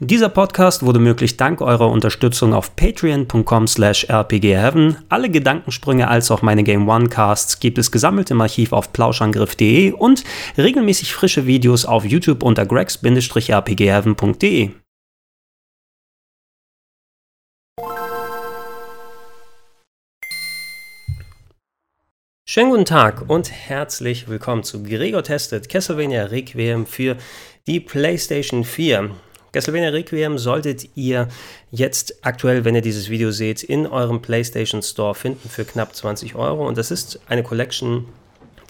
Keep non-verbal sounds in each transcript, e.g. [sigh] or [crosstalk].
Dieser Podcast wurde möglich dank eurer Unterstützung auf patreon.com slash rpgheaven. Alle Gedankensprünge als auch meine Game One Casts gibt es gesammelt im Archiv auf plauschangriff.de und regelmäßig frische Videos auf YouTube unter gregs-rpgheaven.de. Schönen guten Tag und herzlich willkommen zu Gregor Testet Castlevania Requiem für die PlayStation 4. Castlevania Requiem solltet ihr jetzt aktuell, wenn ihr dieses Video seht, in eurem PlayStation Store finden für knapp 20 Euro. Und das ist eine Collection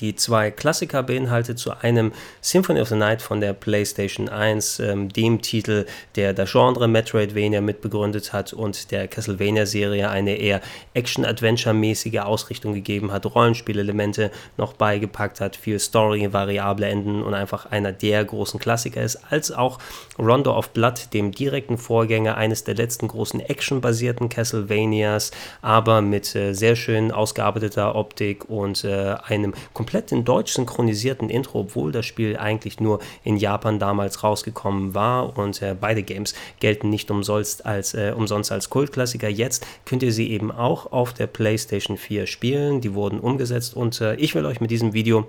die zwei Klassiker beinhaltet, zu einem Symphony of the Night von der PlayStation 1, ähm, dem Titel, der das Genre Metroidvania mitbegründet hat und der Castlevania-Serie eine eher Action-Adventure-mäßige Ausrichtung gegeben hat, Rollenspielelemente noch beigepackt hat, viel Story, variable Enden und einfach einer der großen Klassiker ist, als auch Rondo of Blood, dem direkten Vorgänger eines der letzten großen Action-basierten Castlevanias, aber mit äh, sehr schön ausgearbeiteter Optik und äh, einem komplett in Deutsch synchronisierten Intro, obwohl das Spiel eigentlich nur in Japan damals rausgekommen war. Und äh, beide Games gelten nicht umsonst als, äh, umsonst als Kultklassiker. Jetzt könnt ihr sie eben auch auf der PlayStation 4 spielen. Die wurden umgesetzt und äh, ich will euch mit diesem Video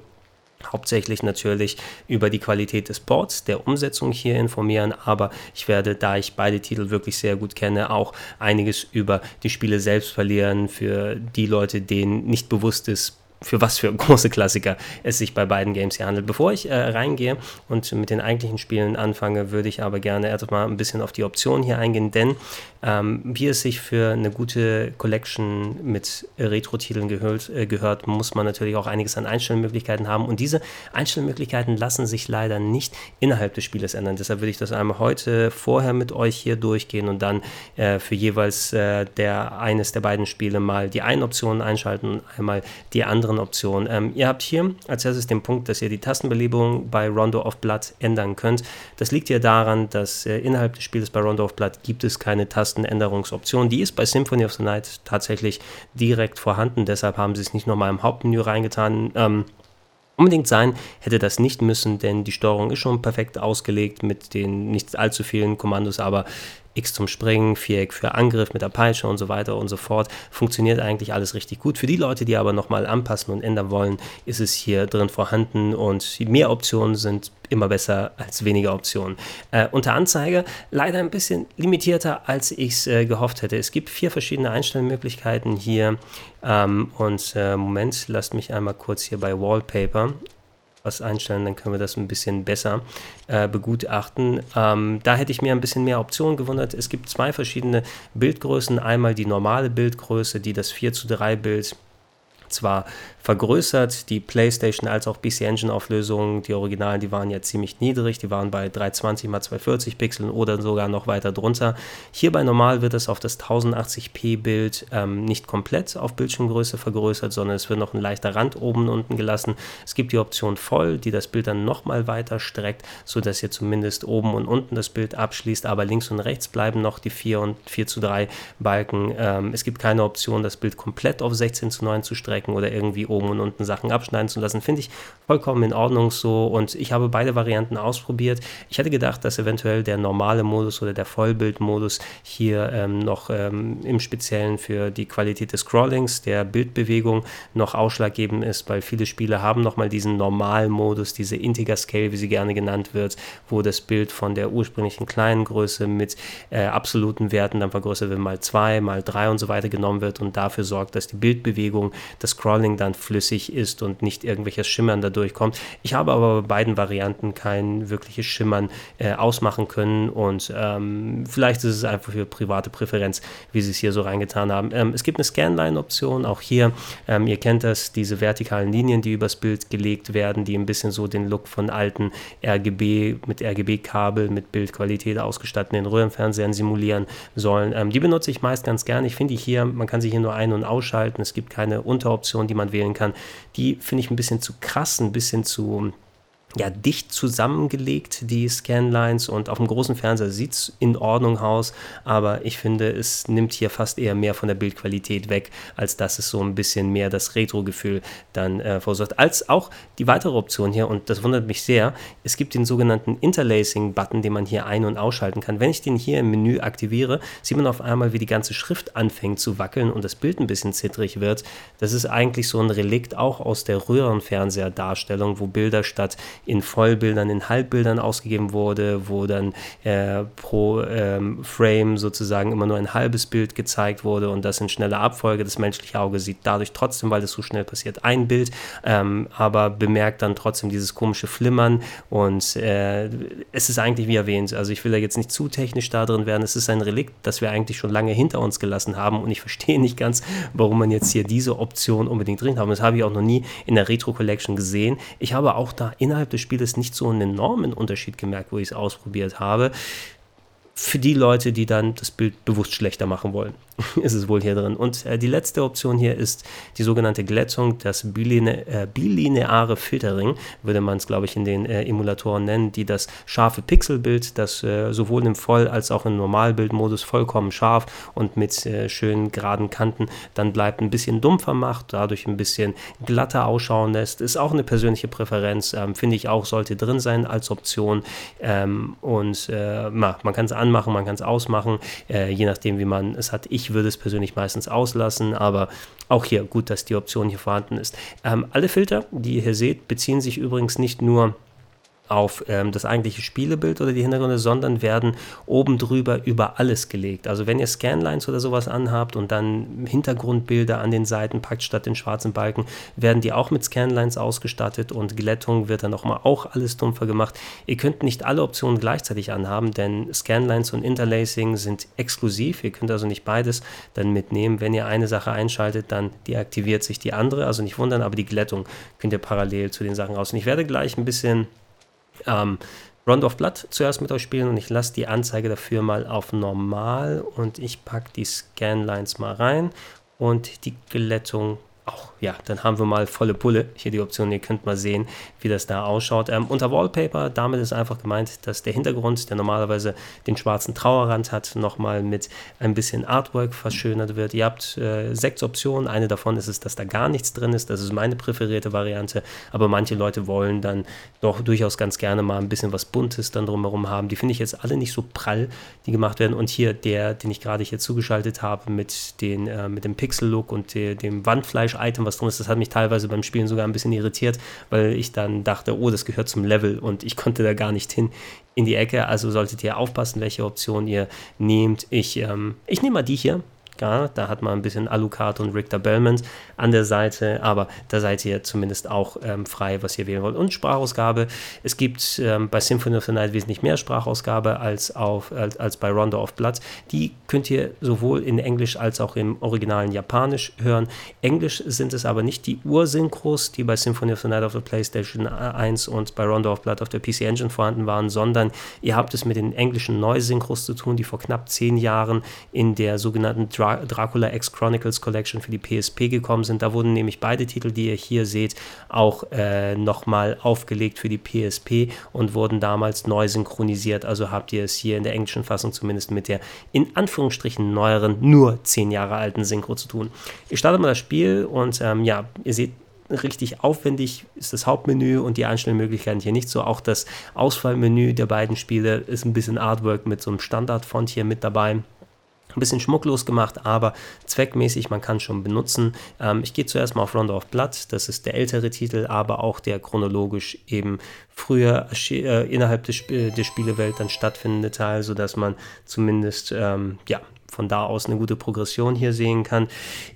hauptsächlich natürlich über die Qualität des Ports, der Umsetzung hier informieren, aber ich werde, da ich beide Titel wirklich sehr gut kenne, auch einiges über die Spiele selbst verlieren für die Leute, denen nicht bewusst ist, für was für [laughs] große Klassiker es sich bei beiden Games hier handelt. Bevor ich äh, reingehe und mit den eigentlichen Spielen anfange, würde ich aber gerne erstmal ein bisschen auf die Optionen hier eingehen, denn ähm, wie es sich für eine gute Collection mit Retro-Titeln gehört, äh, gehört, muss man natürlich auch einiges an Einstellmöglichkeiten haben und diese Einstellmöglichkeiten lassen sich leider nicht innerhalb des Spieles ändern. Deshalb würde ich das einmal heute vorher mit euch hier durchgehen und dann äh, für jeweils äh, der eines der beiden Spiele mal die einen Optionen einschalten und einmal die anderen anderen Optionen. Ähm, ihr habt hier als erstes den Punkt, dass ihr die Tastenbelebung bei Rondo of Blood ändern könnt. Das liegt hier daran, dass äh, innerhalb des Spiels bei Rondo of Blood gibt es keine Tastenänderungsoption. Die ist bei Symphony of the Night tatsächlich direkt vorhanden. Deshalb haben sie es nicht nochmal im Hauptmenü reingetan. Ähm, unbedingt sein hätte das nicht müssen, denn die Steuerung ist schon perfekt ausgelegt mit den nicht allzu vielen Kommandos, aber X zum Springen, Viereck für Angriff mit der Peitsche und so weiter und so fort. Funktioniert eigentlich alles richtig gut. Für die Leute, die aber nochmal anpassen und ändern wollen, ist es hier drin vorhanden und mehr Optionen sind immer besser als weniger Optionen. Äh, unter Anzeige leider ein bisschen limitierter, als ich es äh, gehofft hätte. Es gibt vier verschiedene Einstellmöglichkeiten hier. Ähm, und äh, Moment, lasst mich einmal kurz hier bei Wallpaper was einstellen, dann können wir das ein bisschen besser äh, begutachten. Ähm, da hätte ich mir ein bisschen mehr Optionen gewundert. Es gibt zwei verschiedene Bildgrößen. Einmal die normale Bildgröße, die das 4 zu 3 Bild zwar vergrößert, die PlayStation als auch PC Engine Auflösungen, die Originalen, die waren ja ziemlich niedrig, die waren bei 320 x 240 Pixeln oder sogar noch weiter drunter. Hier bei normal wird es auf das 1080p Bild ähm, nicht komplett auf Bildschirmgröße vergrößert, sondern es wird noch ein leichter Rand oben und unten gelassen. Es gibt die Option voll, die das Bild dann nochmal weiter streckt, sodass ihr zumindest oben und unten das Bild abschließt, aber links und rechts bleiben noch die 4 und 4 zu 3 Balken. Ähm, es gibt keine Option, das Bild komplett auf 16 zu 9 zu strecken oder irgendwie oben und unten Sachen abschneiden zu lassen, finde ich vollkommen in Ordnung so. Und ich habe beide Varianten ausprobiert. Ich hätte gedacht, dass eventuell der normale Modus oder der Vollbildmodus hier ähm, noch ähm, im Speziellen für die Qualität des Scrollings, der Bildbewegung noch ausschlaggebend ist, weil viele Spiele haben nochmal diesen normalen Modus, diese Integer Scale, wie sie gerne genannt wird, wo das Bild von der ursprünglichen kleinen Größe mit äh, absoluten Werten dann vergrößert wird, mal zwei, mal drei und so weiter genommen wird und dafür sorgt, dass die Bildbewegung, das Scrolling dann flüssig ist und nicht irgendwelches Schimmern dadurch kommt. Ich habe aber bei beiden Varianten kein wirkliches Schimmern äh, ausmachen können und ähm, vielleicht ist es einfach für private Präferenz, wie sie es hier so reingetan haben. Ähm, es gibt eine Scanline-Option, auch hier, ähm, ihr kennt das, diese vertikalen Linien, die übers Bild gelegt werden, die ein bisschen so den Look von alten RGB mit RGB-Kabel mit Bildqualität ausgestatteten Röhrenfernsehern simulieren sollen. Ähm, die benutze ich meist ganz gerne. Ich finde hier, man kann sie hier nur ein- und ausschalten. Es gibt keine Unteroption, die man wählen kann. Die finde ich ein bisschen zu krass, ein bisschen zu ja, dicht zusammengelegt, die Scanlines, und auf dem großen Fernseher sieht es in Ordnung aus, aber ich finde, es nimmt hier fast eher mehr von der Bildqualität weg, als dass es so ein bisschen mehr das Retro-Gefühl dann äh, verursacht. Als auch die weitere Option hier, und das wundert mich sehr, es gibt den sogenannten Interlacing-Button, den man hier ein- und ausschalten kann. Wenn ich den hier im Menü aktiviere, sieht man auf einmal, wie die ganze Schrift anfängt zu wackeln und das Bild ein bisschen zittrig wird. Das ist eigentlich so ein Relikt auch aus der Röhrenfernseher-Darstellung, wo Bilder statt in Vollbildern, in Halbbildern ausgegeben wurde, wo dann äh, pro ähm, Frame sozusagen immer nur ein halbes Bild gezeigt wurde und das in schneller Abfolge. Das menschliche Auge sieht dadurch trotzdem, weil das so schnell passiert, ein Bild, ähm, aber bemerkt dann trotzdem dieses komische Flimmern und äh, es ist eigentlich wie erwähnt, also ich will da jetzt nicht zu technisch da drin werden, es ist ein Relikt, das wir eigentlich schon lange hinter uns gelassen haben und ich verstehe nicht ganz, warum man jetzt hier diese Option unbedingt drin hat. Das habe ich auch noch nie in der Retro Collection gesehen. Ich habe auch da innerhalb des Spieles nicht so einen enormen Unterschied gemerkt, wo ich es ausprobiert habe für die Leute, die dann das Bild bewusst schlechter machen wollen, [laughs] ist es wohl hier drin. Und äh, die letzte Option hier ist die sogenannte Glättung, das biline, äh, bilineare Filtering, würde man es, glaube ich, in den äh, Emulatoren nennen, die das scharfe Pixelbild, das äh, sowohl im Voll- als auch im Normalbildmodus vollkommen scharf und mit äh, schönen geraden Kanten dann bleibt, ein bisschen dumpfer macht, dadurch ein bisschen glatter ausschauen lässt. Ist auch eine persönliche Präferenz, ähm, finde ich auch, sollte drin sein als Option. Ähm, und äh, man kann es anmachen, man kann es ausmachen, äh, je nachdem, wie man es hat. Ich würde es persönlich meistens auslassen, aber auch hier gut, dass die Option hier vorhanden ist. Ähm, alle Filter, die ihr hier seht, beziehen sich übrigens nicht nur auf ähm, das eigentliche Spielebild oder die Hintergründe, sondern werden oben drüber über alles gelegt. Also wenn ihr Scanlines oder sowas anhabt und dann Hintergrundbilder an den Seiten packt statt den schwarzen Balken, werden die auch mit Scanlines ausgestattet und Glättung wird dann nochmal auch alles dumpfer gemacht. Ihr könnt nicht alle Optionen gleichzeitig anhaben, denn Scanlines und Interlacing sind exklusiv. Ihr könnt also nicht beides dann mitnehmen. Wenn ihr eine Sache einschaltet, dann deaktiviert sich die andere. Also nicht wundern, aber die Glättung könnt ihr parallel zu den Sachen raus. Und ich werde gleich ein bisschen ähm, Round of Blood zuerst mit euch spielen und ich lasse die Anzeige dafür mal auf normal und ich packe die Scanlines mal rein und die Glättung auch, ja, dann haben wir mal volle Pulle. Hier die Option, ihr könnt mal sehen, wie das da ausschaut. Ähm, unter Wallpaper, damit ist einfach gemeint, dass der Hintergrund, der normalerweise den schwarzen Trauerrand hat, nochmal mit ein bisschen Artwork verschönert wird. Ihr habt äh, sechs Optionen. Eine davon ist es, dass da gar nichts drin ist. Das ist meine präferierte Variante. Aber manche Leute wollen dann doch durchaus ganz gerne mal ein bisschen was Buntes dann drumherum haben. Die finde ich jetzt alle nicht so prall, die gemacht werden. Und hier der, den ich gerade hier zugeschaltet habe mit, den, äh, mit dem Pixel-Look und der, dem Wandfleisch Item, was drin ist, das hat mich teilweise beim Spielen sogar ein bisschen irritiert, weil ich dann dachte, oh, das gehört zum Level und ich konnte da gar nicht hin in die Ecke. Also solltet ihr aufpassen, welche Option ihr nehmt. Ich, ähm, ich nehme mal die hier. Ja, da hat man ein bisschen Alucard und Richter Belmont an der Seite, aber da seid ihr zumindest auch ähm, frei, was ihr wählen wollt. Und Sprachausgabe. Es gibt ähm, bei Symphony of the Night wesentlich mehr Sprachausgabe als, auf, als, als bei Rondo of Blood. Die könnt ihr sowohl in Englisch als auch im originalen Japanisch hören. Englisch sind es aber nicht die Ursynchros, die bei Symphony of the Night auf der PlayStation 1 und bei Rondo of Blood auf der PC Engine vorhanden waren, sondern ihr habt es mit den englischen Neusynchros zu tun, die vor knapp zehn Jahren in der sogenannten Dra Dracula X Chronicles Collection für die PSP gekommen sind. Da wurden nämlich beide Titel, die ihr hier seht, auch äh, nochmal aufgelegt für die PSP und wurden damals neu synchronisiert. Also habt ihr es hier in der englischen Fassung zumindest mit der in Anführungsstrichen neueren, nur zehn Jahre alten Synchro zu tun. Ich starte mal das Spiel und ähm, ja, ihr seht, richtig aufwendig ist das Hauptmenü und die Einstellmöglichkeiten hier nicht so. Auch das Ausfallmenü der beiden Spiele ist ein bisschen Artwork mit so einem Standardfont hier mit dabei ein bisschen schmucklos gemacht, aber zweckmäßig, man kann schon benutzen. Ähm, ich gehe zuerst mal auf Rondo of Blood, das ist der ältere Titel, aber auch der chronologisch eben früher äh, innerhalb des, Sp der Spielewelt dann stattfindende Teil, sodass man zumindest ähm, ja, von da aus eine gute Progression hier sehen kann.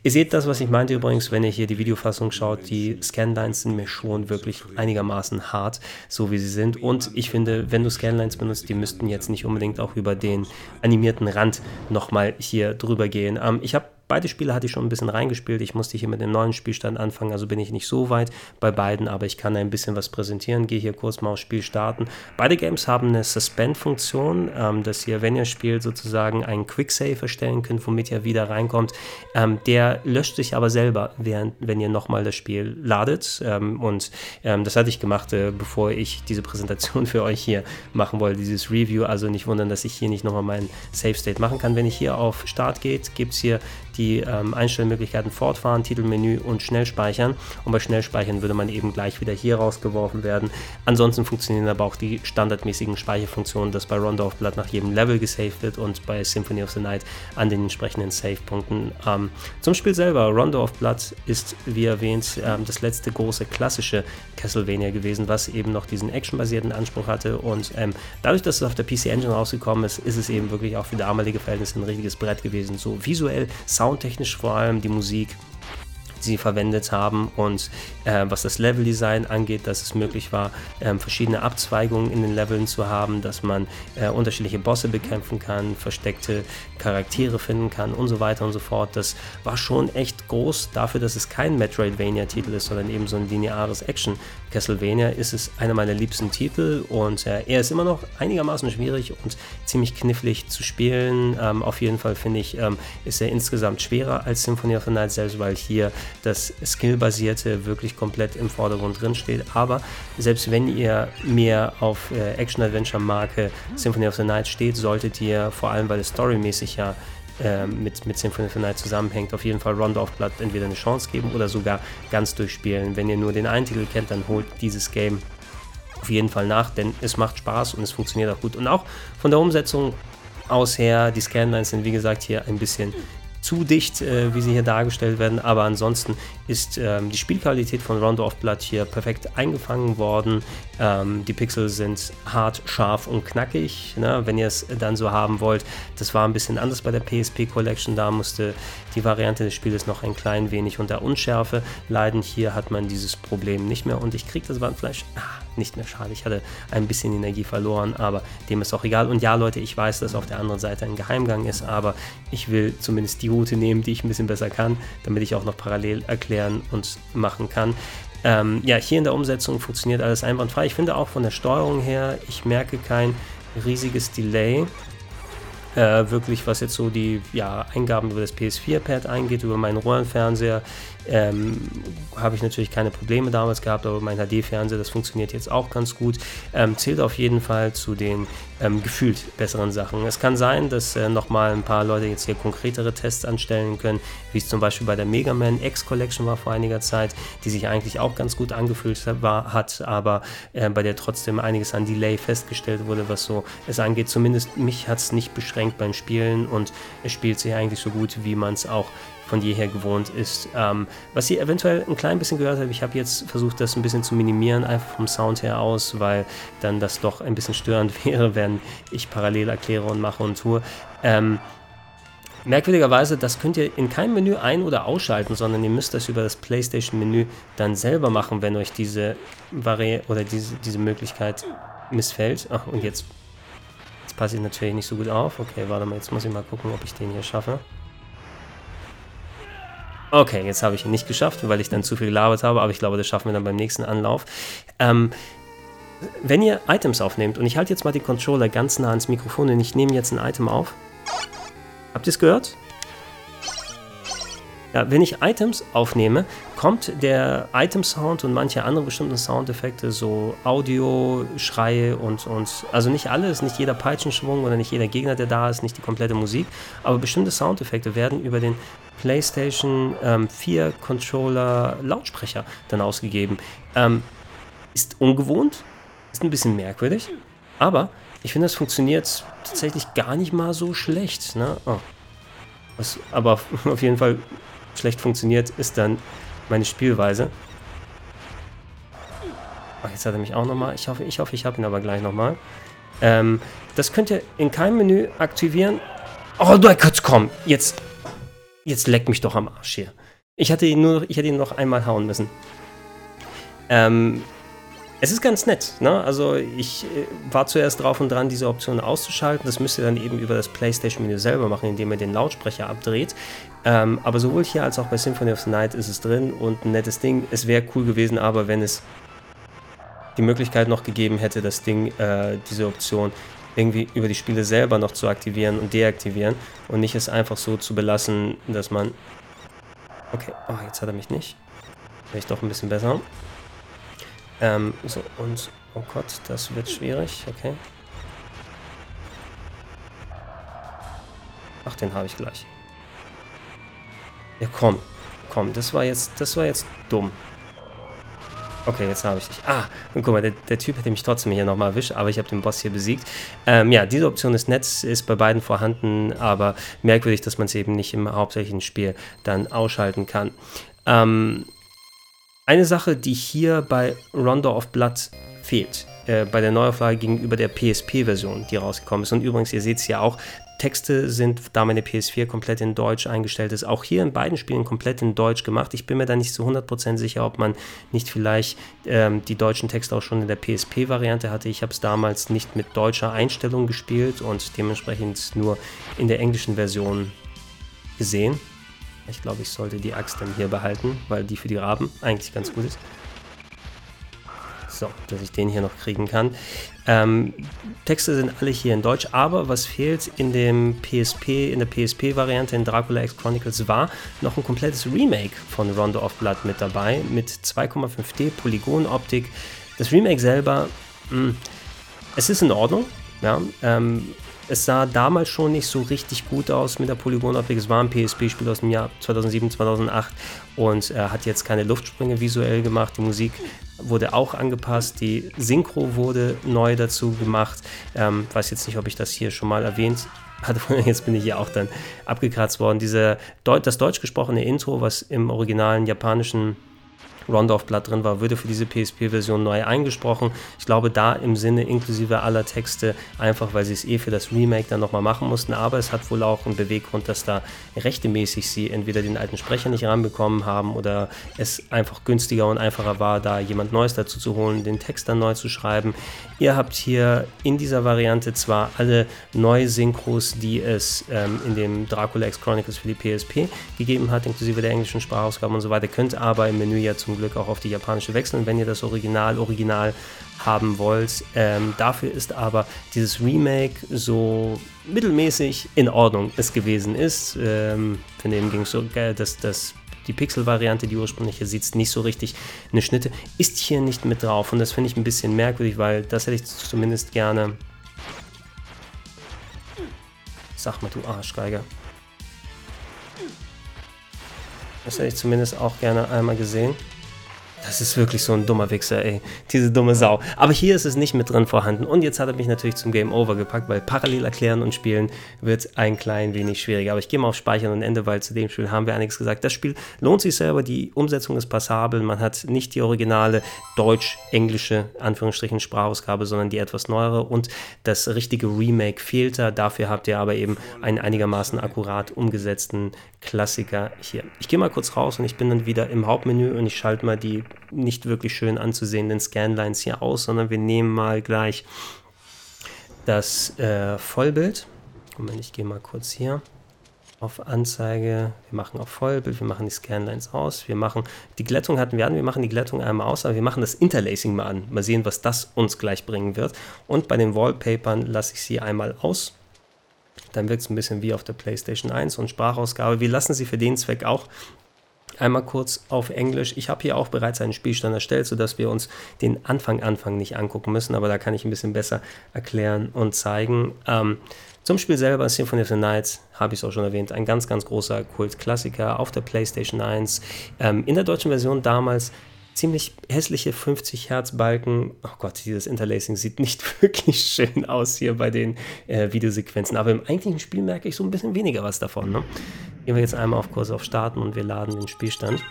Ihr seht das, was ich meinte übrigens, wenn ihr hier die Videofassung schaut, die Scanlines sind mir schon wirklich einigermaßen hart, so wie sie sind. Und ich finde, wenn du Scanlines benutzt, die müssten jetzt nicht unbedingt auch über den animierten Rand nochmal hier drüber gehen. Ähm, ich habe beide Spiele hatte ich schon ein bisschen reingespielt. Ich musste hier mit dem neuen Spielstand anfangen, also bin ich nicht so weit bei beiden, aber ich kann ein bisschen was präsentieren. Gehe hier kurz mal aufs Spiel starten. Beide Games haben eine Suspend-Funktion, ähm, dass ihr, wenn ihr spielt, sozusagen einen Quick-Save erstellen könnt, womit ihr wieder reinkommt. Ähm, der löscht sich aber selber, während, wenn ihr nochmal das Spiel ladet. Ähm, und ähm, das hatte ich gemacht, äh, bevor ich diese Präsentation [laughs] für euch hier machen wollte, dieses Review. Also nicht wundern, dass ich hier nicht nochmal meinen Save-State machen kann. Wenn ich hier auf Start geht, gibt es hier die ähm, Einstellmöglichkeiten fortfahren, Titelmenü und Schnellspeichern. Und bei Schnellspeichern würde man eben gleich wieder hier rausgeworfen werden. Ansonsten funktionieren aber auch die standardmäßigen Speicherfunktionen, dass bei Rondo of Blood nach jedem Level gesaved wird und bei Symphony of the Night an den entsprechenden Save-Punkten. Ähm, zum Spiel selber, Rondo of Blood ist, wie erwähnt, ähm, das letzte große klassische Castlevania gewesen, was eben noch diesen actionbasierten Anspruch hatte. Und ähm, dadurch, dass es auf der PC Engine rausgekommen ist, ist es eben wirklich auch für damalige Verhältnisse ein richtiges Brett gewesen. So visuell, Sound soundtechnisch vor allem die Musik sie verwendet haben und äh, was das Leveldesign angeht, dass es möglich war, äh, verschiedene Abzweigungen in den Leveln zu haben, dass man äh, unterschiedliche Bosse bekämpfen kann, versteckte Charaktere finden kann und so weiter und so fort. Das war schon echt groß dafür, dass es kein Metroidvania-Titel ist, sondern eben so ein lineares Action. Castlevania ist es einer meiner liebsten Titel und äh, er ist immer noch einigermaßen schwierig und ziemlich knifflig zu spielen. Ähm, auf jeden Fall finde ich, ähm, ist er insgesamt schwerer als Symphony of the Night selbst, weil hier das Skillbasierte wirklich komplett im Vordergrund drin steht. Aber selbst wenn ihr mehr auf äh, Action-Adventure-Marke Symphony of the Night steht, solltet ihr, vor allem weil es storymäßig ja äh, mit, mit Symphony of the Night zusammenhängt, auf jeden Fall Rondo of Blood entweder eine Chance geben oder sogar ganz durchspielen. Wenn ihr nur den einen Titel kennt, dann holt dieses Game auf jeden Fall nach, denn es macht Spaß und es funktioniert auch gut. Und auch von der Umsetzung aus her, die Scanlines sind wie gesagt hier ein bisschen zu dicht, äh, wie sie hier dargestellt werden, aber ansonsten ist ähm, die Spielqualität von Rondo of Blood hier perfekt eingefangen worden. Ähm, die Pixel sind hart, scharf und knackig, ne? wenn ihr es dann so haben wollt. Das war ein bisschen anders bei der PSP Collection, da musste die Variante des Spieles noch ein klein wenig unter Unschärfe leiden. Hier hat man dieses Problem nicht mehr und ich kriege das Bandfleisch ah, nicht mehr schade. Ich hatte ein bisschen Energie verloren, aber dem ist auch egal. Und ja, Leute, ich weiß, dass auf der anderen Seite ein Geheimgang ist, aber ich will zumindest die Route nehmen, die ich ein bisschen besser kann, damit ich auch noch parallel erklären und machen kann. Ähm, ja, hier in der Umsetzung funktioniert alles einwandfrei. Ich finde auch von der Steuerung her, ich merke kein riesiges Delay. Äh, wirklich, was jetzt so die ja, Eingaben über das PS4-Pad eingeht, über meinen Röhrenfernseher, ähm, habe ich natürlich keine Probleme damals gehabt, aber mein HD-Fernseher, das funktioniert jetzt auch ganz gut. Ähm, zählt auf jeden Fall zu den ähm, gefühlt besseren Sachen. Es kann sein, dass äh, nochmal ein paar Leute jetzt hier konkretere Tests anstellen können, wie es zum Beispiel bei der Mega Man X Collection war vor einiger Zeit, die sich eigentlich auch ganz gut angefühlt war, hat, aber äh, bei der trotzdem einiges an Delay festgestellt wurde, was so es angeht. Zumindest mich hat es nicht beschränkt beim Spielen und es spielt sich eigentlich so gut, wie man es auch von jeher gewohnt ist. Ähm, was ihr eventuell ein klein bisschen gehört habt, ich habe jetzt versucht, das ein bisschen zu minimieren, einfach vom Sound her aus, weil dann das doch ein bisschen störend [laughs] wäre, wenn ich parallel erkläre und mache und tue. Ähm, Merkwürdigerweise, das könnt ihr in keinem Menü ein- oder ausschalten, sondern ihr müsst das über das PlayStation-Menü dann selber machen, wenn euch diese Vari oder diese, diese Möglichkeit missfällt. Ach, und jetzt, jetzt passe ich natürlich nicht so gut auf. Okay, warte mal, jetzt muss ich mal gucken, ob ich den hier schaffe. Okay, jetzt habe ich ihn nicht geschafft, weil ich dann zu viel gelabert habe, aber ich glaube, das schaffen wir dann beim nächsten Anlauf. Ähm, wenn ihr Items aufnehmt, und ich halte jetzt mal den Controller ganz nah ans Mikrofon und ich nehme jetzt ein Item auf. Habt ihr es gehört? Ja, wenn ich Items aufnehme, kommt der Item-Sound und manche andere bestimmte Soundeffekte, so Audio, Schreie und, und also nicht alles, nicht jeder Peitschenschwung oder nicht jeder Gegner, der da ist, nicht die komplette Musik, aber bestimmte Soundeffekte werden über den PlayStation ähm, 4 Controller Lautsprecher dann ausgegeben. Ähm, ist ungewohnt, ist ein bisschen merkwürdig, aber ich finde, das funktioniert tatsächlich gar nicht mal so schlecht. Ne? Oh. Was aber [laughs] auf jeden Fall schlecht funktioniert, ist dann meine Spielweise. Ach, jetzt hat er mich auch nochmal. Ich hoffe, ich hoffe, ich habe ihn aber gleich nochmal. Ähm, das könnt ihr in keinem Menü aktivieren. Oh, du Gott, komm, jetzt Jetzt leck mich doch am Arsch hier. Ich hatte ihn nur ich hätte ihn noch einmal hauen müssen. Ähm, es ist ganz nett. Ne? Also ich äh, war zuerst drauf und dran, diese Option auszuschalten. Das müsst ihr dann eben über das PlayStation-Menü selber machen, indem ihr den Lautsprecher abdreht. Ähm, aber sowohl hier als auch bei Symphony of the Night ist es drin und ein nettes Ding. Es wäre cool gewesen, aber wenn es die Möglichkeit noch gegeben hätte, das Ding, äh, diese Option irgendwie über die Spiele selber noch zu aktivieren und deaktivieren und nicht es einfach so zu belassen, dass man... Okay, oh, jetzt hat er mich nicht. Wäre ich doch ein bisschen besser. Ähm, so, und... Oh Gott, das wird schwierig. Okay. Ach, den habe ich gleich. Ja, komm. Komm, das war jetzt, das war jetzt dumm. Okay, jetzt habe ich dich. Ah, und guck mal, der, der, Typ hätte mich trotzdem hier nochmal erwischt, aber ich habe den Boss hier besiegt. Ähm, ja, diese Option ist nett, ist bei beiden vorhanden, aber merkwürdig, dass man es eben nicht im hauptsächlichen Spiel dann ausschalten kann. Ähm, eine Sache, die hier bei Rondo of Blood fehlt, äh, bei der Neuauflage gegenüber der PSP-Version, die rausgekommen ist. Und übrigens, ihr seht es ja auch, Texte sind, da meine PS4 komplett in Deutsch eingestellt ist, auch hier in beiden Spielen komplett in Deutsch gemacht. Ich bin mir da nicht zu 100% sicher, ob man nicht vielleicht ähm, die deutschen Texte auch schon in der PSP-Variante hatte. Ich habe es damals nicht mit deutscher Einstellung gespielt und dementsprechend nur in der englischen Version gesehen. Ich glaube, ich sollte die Axt dann hier behalten, weil die für die Raben eigentlich ganz gut ist. So, dass ich den hier noch kriegen kann. Ähm, Texte sind alle hier in Deutsch, aber was fehlt in dem PSP, in der PSP-Variante in Dracula X Chronicles war noch ein komplettes Remake von Rondo of Blood mit dabei, mit 2,5D Polygonoptik. Das Remake selber, mh, hm, es ist in Ordnung, ja, ähm, es sah damals schon nicht so richtig gut aus mit der Polygonoptik. Es war ein PSP-Spiel aus dem Jahr 2007, 2008 und er hat jetzt keine Luftsprünge visuell gemacht. Die Musik wurde auch angepasst, die Synchro wurde neu dazu gemacht. Ähm, weiß jetzt nicht, ob ich das hier schon mal erwähnt hatte. [laughs] Jetzt bin ich hier auch dann abgekratzt worden. Diese, das deutsch gesprochene Intro, was im originalen japanischen Rondorf-Blatt drin war, würde für diese PSP-Version neu eingesprochen. Ich glaube, da im Sinne inklusive aller Texte, einfach weil sie es eh für das Remake dann nochmal machen mussten. Aber es hat wohl auch einen Beweggrund, dass da rechtemäßig sie entweder den alten Sprecher nicht ranbekommen haben oder es einfach günstiger und einfacher war, da jemand Neues dazu zu holen, den Text dann neu zu schreiben. Ihr habt hier in dieser Variante zwar alle neue Synchros, die es ähm, in dem Dracula X Chronicles für die PSP gegeben hat, inklusive der englischen Sprachausgaben und so weiter, könnt aber im Menü ja zum Glück auch auf die japanische wechseln, wenn ihr das Original Original haben wollt. Ähm, dafür ist aber dieses Remake so mittelmäßig in Ordnung es gewesen ist. Ähm, von dem ging es so, äh, dass das die Pixel-Variante, die ursprüngliche, sieht nicht so richtig. Eine Schnitte ist hier nicht mit drauf und das finde ich ein bisschen merkwürdig, weil das hätte ich zumindest gerne. Sag mal, du Arschgeiger. Das hätte ich zumindest auch gerne einmal gesehen. Das ist wirklich so ein dummer Wichser, ey. Diese dumme Sau. Aber hier ist es nicht mit drin vorhanden. Und jetzt hat er mich natürlich zum Game Over gepackt, weil parallel erklären und spielen wird ein klein wenig schwieriger. Aber ich gehe mal auf Speichern und Ende, weil zu dem Spiel haben wir einiges gesagt. Das Spiel lohnt sich selber, die Umsetzung ist passabel. Man hat nicht die originale deutsch-englische, Anführungsstrichen, Sprachausgabe, sondern die etwas neuere. Und das richtige Remake fehlt da. Dafür habt ihr aber eben einen einigermaßen akkurat umgesetzten Klassiker hier. Ich gehe mal kurz raus und ich bin dann wieder im Hauptmenü und ich schalte mal die nicht wirklich schön anzusehenden Scanlines hier aus, sondern wir nehmen mal gleich das äh, Vollbild. Moment, ich gehe mal kurz hier auf Anzeige, wir machen auf Vollbild, wir machen die Scanlines aus, wir machen, die Glättung hatten wir an, wir machen die Glättung einmal aus, aber wir machen das Interlacing mal an. Mal sehen, was das uns gleich bringen wird. Und bei den Wallpapern lasse ich sie einmal aus dann wirkt es ein bisschen wie auf der PlayStation 1 und Sprachausgabe. Wir lassen sie für den Zweck auch einmal kurz auf Englisch. Ich habe hier auch bereits einen Spielstand erstellt, sodass wir uns den Anfang Anfang nicht angucken müssen, aber da kann ich ein bisschen besser erklären und zeigen. Ähm, zum Spiel selber, Symphony of the Night, habe ich es auch schon erwähnt, ein ganz, ganz großer Kultklassiker auf der PlayStation 1. Ähm, in der deutschen Version damals ziemlich hässliche 50 Hertz Balken. Oh Gott, dieses Interlacing sieht nicht [laughs] wirklich schön aus hier bei den äh, Videosequenzen. Aber im eigentlichen Spiel merke ich so ein bisschen weniger was davon. Ne? Gehen wir jetzt einmal auf Kurs auf Starten und wir laden den Spielstand.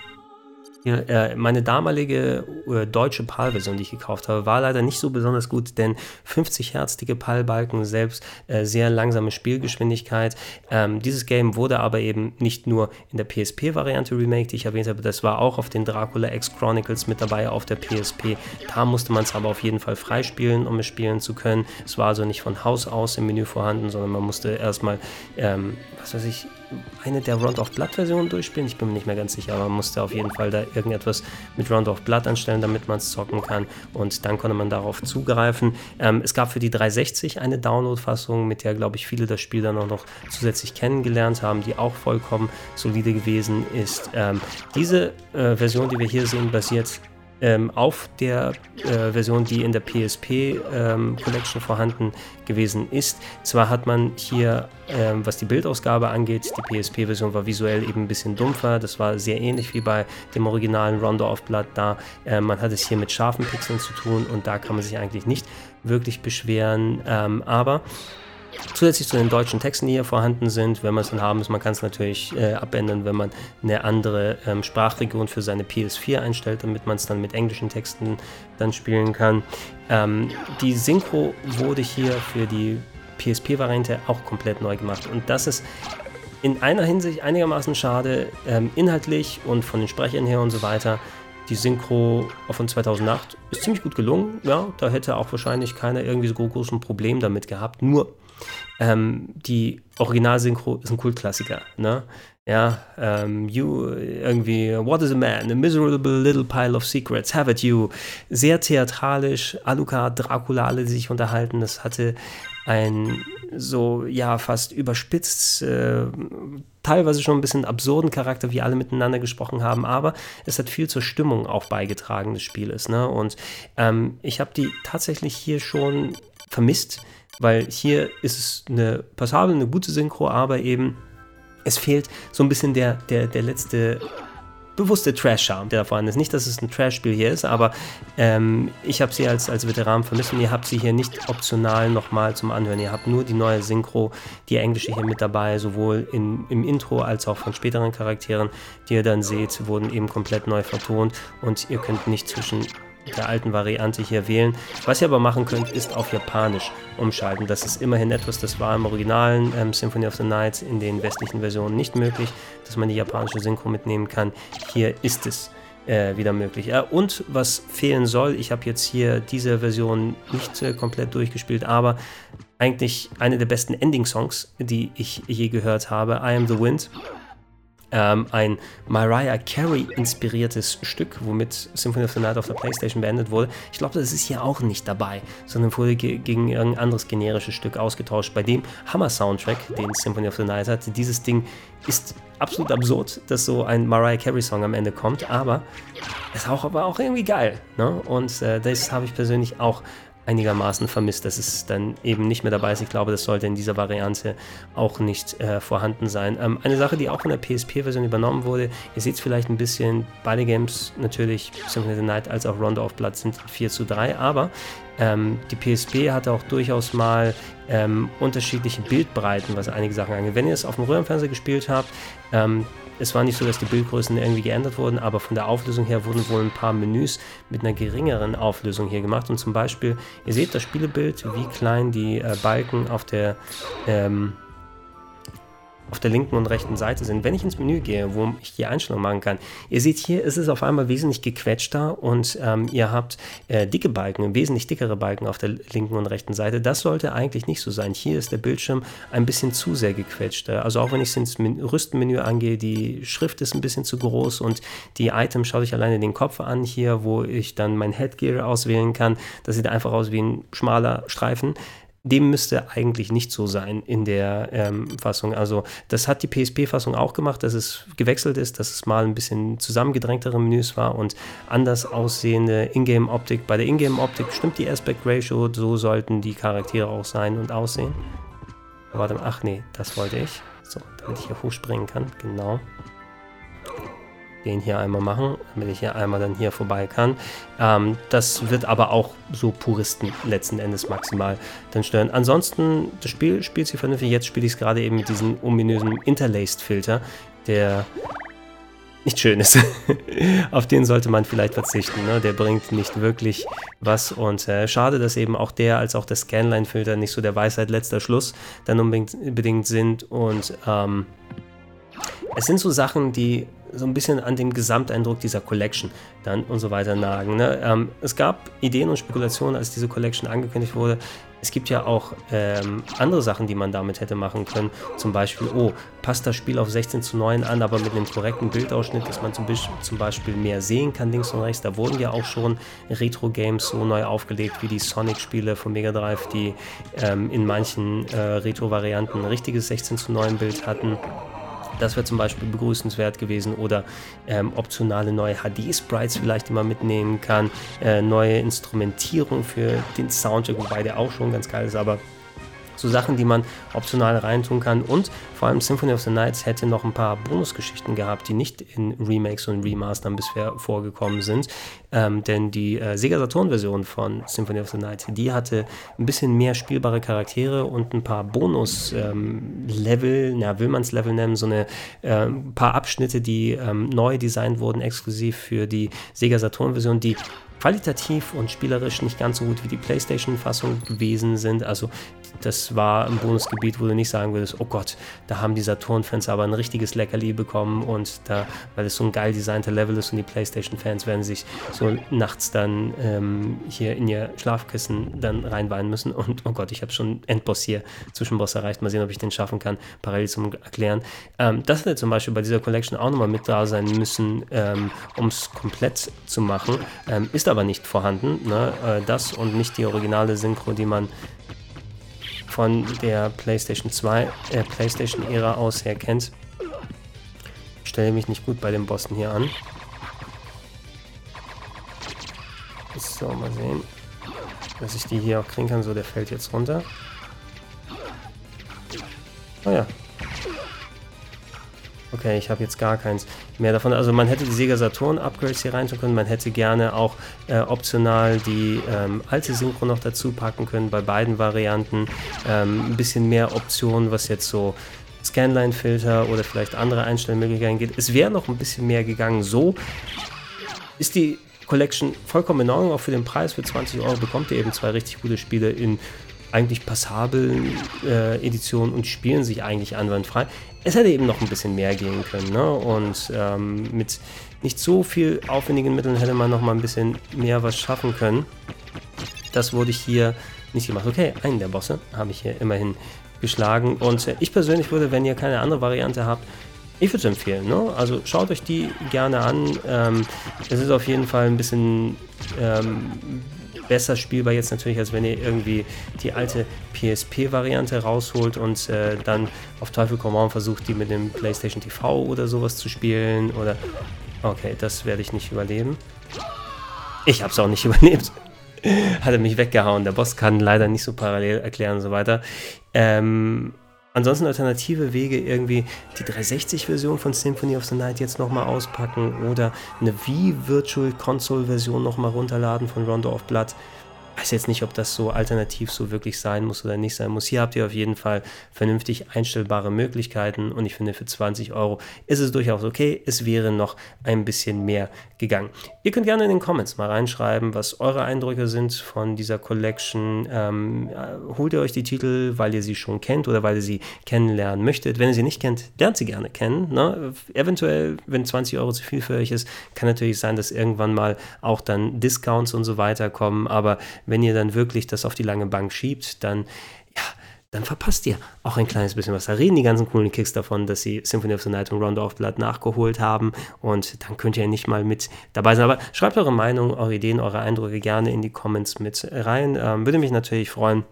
Äh, meine damalige äh, deutsche PAL-Version, die ich gekauft habe, war leider nicht so besonders gut, denn 50 Hertz dicke PAL-Balken, selbst äh, sehr langsame Spielgeschwindigkeit. Ähm, dieses Game wurde aber eben nicht nur in der PSP-Variante remake, die ich erwähnt habe, das war auch auf den Dracula X Chronicles mit dabei auf der PSP. Da musste man es aber auf jeden Fall freispielen, um es spielen zu können. Es war also nicht von Haus aus im Menü vorhanden, sondern man musste erstmal, ähm, was weiß ich, eine der Round of Blood Versionen durchspielen. Ich bin mir nicht mehr ganz sicher, aber man musste auf jeden Fall da irgendetwas mit Round of Blood anstellen, damit man es zocken kann. Und dann konnte man darauf zugreifen. Ähm, es gab für die 360 eine Download-Fassung, mit der, glaube ich, viele das Spiel dann auch noch zusätzlich kennengelernt haben, die auch vollkommen solide gewesen ist. Ähm, diese äh, Version, die wir hier sehen, basiert ähm, auf der äh, Version, die in der PSP ähm, Collection vorhanden gewesen ist. Zwar hat man hier, ähm, was die Bildausgabe angeht, die PSP-Version war visuell eben ein bisschen dumpfer. Das war sehr ähnlich wie bei dem originalen Rondo of Blood da. Äh, man hat es hier mit scharfen Pixeln zu tun und da kann man sich eigentlich nicht wirklich beschweren. Ähm, aber Zusätzlich zu den deutschen Texten, die hier vorhanden sind, wenn man es dann haben muss, man kann es natürlich äh, abändern, wenn man eine andere ähm, Sprachregion für seine PS4 einstellt, damit man es dann mit englischen Texten dann spielen kann. Ähm, die Synchro wurde hier für die PSP-Variante auch komplett neu gemacht und das ist in einer Hinsicht einigermaßen schade, ähm, inhaltlich und von den Sprechern her und so weiter. Die Synchro von 2008 ist ziemlich gut gelungen. Ja, da hätte auch wahrscheinlich keiner irgendwie so groß ein Problem damit gehabt. Nur ähm, die Originalsynchro ist ein Kultklassiker, ne? Ja, ähm, you, irgendwie, what is a man? A miserable little pile of secrets, have it you. Sehr theatralisch, Alucard, Dracula, alle sich unterhalten. Das hatte ein so, ja, fast überspitzt, äh, teilweise schon ein bisschen absurden Charakter, wie alle miteinander gesprochen haben, aber es hat viel zur Stimmung auch beigetragen des Spieles. Ne? Und ähm, ich habe die tatsächlich hier schon vermisst weil hier ist es eine passable, eine gute Synchro, aber eben es fehlt so ein bisschen der, der, der letzte bewusste Trash-Charme, der da vorhanden ist. Nicht, dass es ein Trash-Spiel hier ist, aber ähm, ich habe sie als, als Veteran vermisst und ihr habt sie hier nicht optional nochmal zum Anhören. Ihr habt nur die neue Synchro, die englische hier mit dabei, sowohl in, im Intro als auch von späteren Charakteren, die ihr dann seht, wurden eben komplett neu vertont und ihr könnt nicht zwischen der alten Variante hier wählen. Was ihr aber machen könnt, ist auf Japanisch umschalten. Das ist immerhin etwas, das war im originalen ähm, Symphony of the Night in den westlichen Versionen nicht möglich, dass man die japanische Synchro mitnehmen kann. Hier ist es äh, wieder möglich. Ja, und was fehlen soll, ich habe jetzt hier diese Version nicht äh, komplett durchgespielt, aber eigentlich eine der besten Ending-Songs, die ich je gehört habe, I Am the Wind ähm, ein Mariah Carey inspiriertes Stück, womit Symphony of the Night auf der Playstation beendet wurde. Ich glaube, das ist hier auch nicht dabei, sondern wurde ge gegen irgendein anderes generisches Stück ausgetauscht. Bei dem Hammer-Soundtrack, den Symphony of the Night hat, dieses Ding ist absolut absurd, dass so ein Mariah Carey-Song am Ende kommt, aber es ist auch, aber auch irgendwie geil. Ne? Und äh, das habe ich persönlich auch einigermaßen vermisst, dass es dann eben nicht mehr dabei ist. Ich glaube, das sollte in dieser Variante auch nicht äh, vorhanden sein. Ähm, eine Sache, die auch von der PSP-Version übernommen wurde, ihr seht es vielleicht ein bisschen, beide Games natürlich, Symphony of the Night als auch Rondo of Blood sind 4 zu 3, aber ähm, die PSP hatte auch durchaus mal ähm, unterschiedliche Bildbreiten, was einige Sachen angeht. Wenn ihr es auf dem Röhrenfernseher gespielt habt, ähm, es war nicht so, dass die Bildgrößen irgendwie geändert wurden, aber von der Auflösung her wurden wohl ein paar Menüs mit einer geringeren Auflösung hier gemacht. Und zum Beispiel, ihr seht das Spielebild, wie klein die äh, Balken auf der ähm, auf der linken und rechten Seite sind. Wenn ich ins Menü gehe, wo ich die Einstellung machen kann, ihr seht hier, ist es auf einmal wesentlich gequetschter und ähm, ihr habt äh, dicke Balken, wesentlich dickere Balken auf der linken und rechten Seite. Das sollte eigentlich nicht so sein. Hier ist der Bildschirm ein bisschen zu sehr gequetscht. Also auch wenn ich es ins Rüstenmenü angehe, die Schrift ist ein bisschen zu groß und die Items, schaut euch alleine den Kopf an hier, wo ich dann mein Headgear auswählen kann. Das sieht einfach aus wie ein schmaler Streifen dem müsste eigentlich nicht so sein in der ähm, Fassung. Also das hat die PSP-Fassung auch gemacht, dass es gewechselt ist, dass es mal ein bisschen zusammengedrängtere Menüs war und anders aussehende Ingame-Optik. Bei der Ingame-Optik stimmt die Aspect Ratio, so sollten die Charaktere auch sein und aussehen. Warte mal, ach nee, das wollte ich. So, damit ich hier hochspringen kann, genau den hier einmal machen, damit ich hier einmal dann hier vorbei kann. Ähm, das wird aber auch so Puristen letzten Endes maximal dann stören. Ansonsten, das Spiel spielt sich vernünftig. Jetzt spiele ich es gerade eben mit diesem ominösen Interlaced-Filter, der nicht schön ist. [laughs] Auf den sollte man vielleicht verzichten. Ne? Der bringt nicht wirklich was. Und äh, schade, dass eben auch der als auch der Scanline-Filter nicht so der Weisheit letzter Schluss dann unbedingt sind. Und ähm, es sind so Sachen, die so ein bisschen an dem Gesamteindruck dieser Collection dann und so weiter nagen. Ne? Ähm, es gab Ideen und Spekulationen, als diese Collection angekündigt wurde. Es gibt ja auch ähm, andere Sachen, die man damit hätte machen können. Zum Beispiel, oh, passt das Spiel auf 16 zu 9 an, aber mit einem korrekten Bildausschnitt, dass man zum, zum Beispiel mehr sehen kann, links und rechts. Da wurden ja auch schon Retro-Games so neu aufgelegt wie die Sonic-Spiele von Mega Drive, die ähm, in manchen äh, Retro-Varianten ein richtiges 16 zu 9 Bild hatten. Das wäre zum Beispiel begrüßenswert gewesen oder ähm, optionale neue HD-Sprites vielleicht, die man mitnehmen kann, äh, neue Instrumentierung für den Soundtrack, wobei der auch schon ganz geil ist, aber so Sachen, die man optional reintun kann. Und vor allem Symphony of the Nights hätte noch ein paar Bonusgeschichten gehabt, die nicht in Remakes und Remastern bisher vorgekommen sind. Ähm, denn die äh, Sega Saturn-Version von Symphony of the Night, die hatte ein bisschen mehr spielbare Charaktere und ein paar Bonus-Level, ähm, ja, will man es Level nennen, so eine äh, paar Abschnitte, die ähm, neu designt wurden, exklusiv für die Sega Saturn-Version, die qualitativ und spielerisch nicht ganz so gut wie die PlayStation-Fassung gewesen sind. Also das war ein Bonusgebiet, wo du nicht sagen würdest, oh Gott, da haben die Saturn-Fans aber ein richtiges Leckerli bekommen und da, weil es so ein geil designter Level ist und die PlayStation-Fans werden sich so nachts dann ähm, hier in ihr Schlafkissen dann reinweinen müssen und oh Gott, ich habe schon Endboss hier, Zwischenboss erreicht, mal sehen, ob ich den schaffen kann, parallel zum Erklären. Ähm, das hätte zum Beispiel bei dieser Collection auch nochmal mit da sein müssen, ähm, um es komplett zu machen, ähm, aber nicht vorhanden, ne? Äh, das und nicht die originale Synchro, die man von der PlayStation 2, äh, PlayStation-Ära aus her kennt. Ich stelle mich nicht gut bei den Bossen hier an. So, mal sehen, dass ich die hier auch kriegen kann. So, der fällt jetzt runter. Oh ja, Okay, ich habe jetzt gar keins mehr davon. Also man hätte die Sega Saturn Upgrades hier rein können. Man hätte gerne auch äh, optional die ähm, alte Synchro noch dazu packen können bei beiden Varianten. Ähm, ein bisschen mehr Optionen, was jetzt so Scanline-Filter oder vielleicht andere Einstellmöglichkeiten geht. Es wäre noch ein bisschen mehr gegangen. So ist die Collection vollkommen in Ordnung. Auch für den Preis für 20 Euro bekommt ihr eben zwei richtig gute Spiele in eigentlich passablen äh, Editionen und spielen sich eigentlich anwandfrei. Es hätte eben noch ein bisschen mehr gehen können. Ne? Und ähm, mit nicht so viel aufwendigen Mitteln hätte man noch mal ein bisschen mehr was schaffen können. Das wurde hier nicht gemacht. Okay, einen der Bosse habe ich hier immerhin geschlagen. Und äh, ich persönlich würde, wenn ihr keine andere Variante habt, ich würde es empfehlen. Ne? Also schaut euch die gerne an. Ähm, es ist auf jeden Fall ein bisschen ähm, besser spielbar jetzt natürlich, als wenn ihr irgendwie die alte PSP-Variante rausholt und äh, dann auf Teufel komm raus versucht, die mit dem PlayStation TV oder sowas zu spielen. Oder. Okay, das werde ich nicht überleben. Ich habe es auch nicht [laughs] überlebt. Hat er mich weggehauen. Der Boss kann leider nicht so parallel erklären und so weiter. Ähm, Ansonsten alternative Wege irgendwie die 360-Version von Symphony of the Night jetzt nochmal auspacken oder eine Wii Virtual Console-Version nochmal runterladen von Rondo of Blood weiß jetzt nicht, ob das so alternativ so wirklich sein muss oder nicht sein muss. Hier habt ihr auf jeden Fall vernünftig einstellbare Möglichkeiten und ich finde, für 20 Euro ist es durchaus okay. Es wäre noch ein bisschen mehr gegangen. Ihr könnt gerne in den Comments mal reinschreiben, was eure Eindrücke sind von dieser Collection. Ähm, holt ihr euch die Titel, weil ihr sie schon kennt oder weil ihr sie kennenlernen möchtet. Wenn ihr sie nicht kennt, lernt sie gerne kennen. Ne? Eventuell, wenn 20 Euro zu viel für euch ist, kann natürlich sein, dass irgendwann mal auch dann Discounts und so weiter kommen. Aber wenn ihr dann wirklich das auf die lange Bank schiebt, dann ja, dann verpasst ihr auch ein kleines bisschen was. Da reden die ganzen coolen Kicks davon, dass sie Symphony of the Night und Round of Blood nachgeholt haben und dann könnt ihr nicht mal mit dabei sein. Aber schreibt eure Meinung, eure Ideen, eure Eindrücke gerne in die Comments mit rein. Ähm, würde mich natürlich freuen.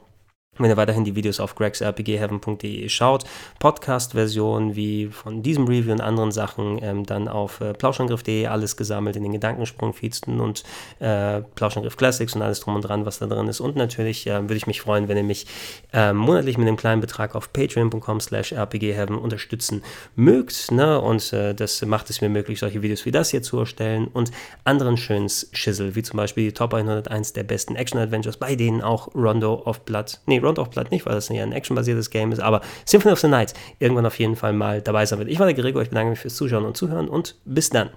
Wenn ihr weiterhin die Videos auf gregsrpgheaven.de schaut, Podcast-Version wie von diesem Review und anderen Sachen, ähm, dann auf äh, plauschangriff.de alles gesammelt in den Gedankensprung-Feeds und äh, Plauschangriff Classics und alles drum und dran, was da drin ist. Und natürlich äh, würde ich mich freuen, wenn ihr mich äh, monatlich mit einem kleinen Betrag auf patreon.com slash rpgheaven unterstützen mögt. Ne? Und äh, das macht es mir möglich, solche Videos wie das hier zu erstellen und anderen schönen Schissel, wie zum Beispiel die Top 101 der besten Action-Adventures, bei denen auch Rondo of Blood, nee, Round auch platt nicht, weil das ja ein actionbasiertes Game ist, aber Symphony of the Night irgendwann auf jeden Fall mal dabei sein wird. Ich war der Gregor, ich bedanke mich fürs Zuschauen und Zuhören und bis dann.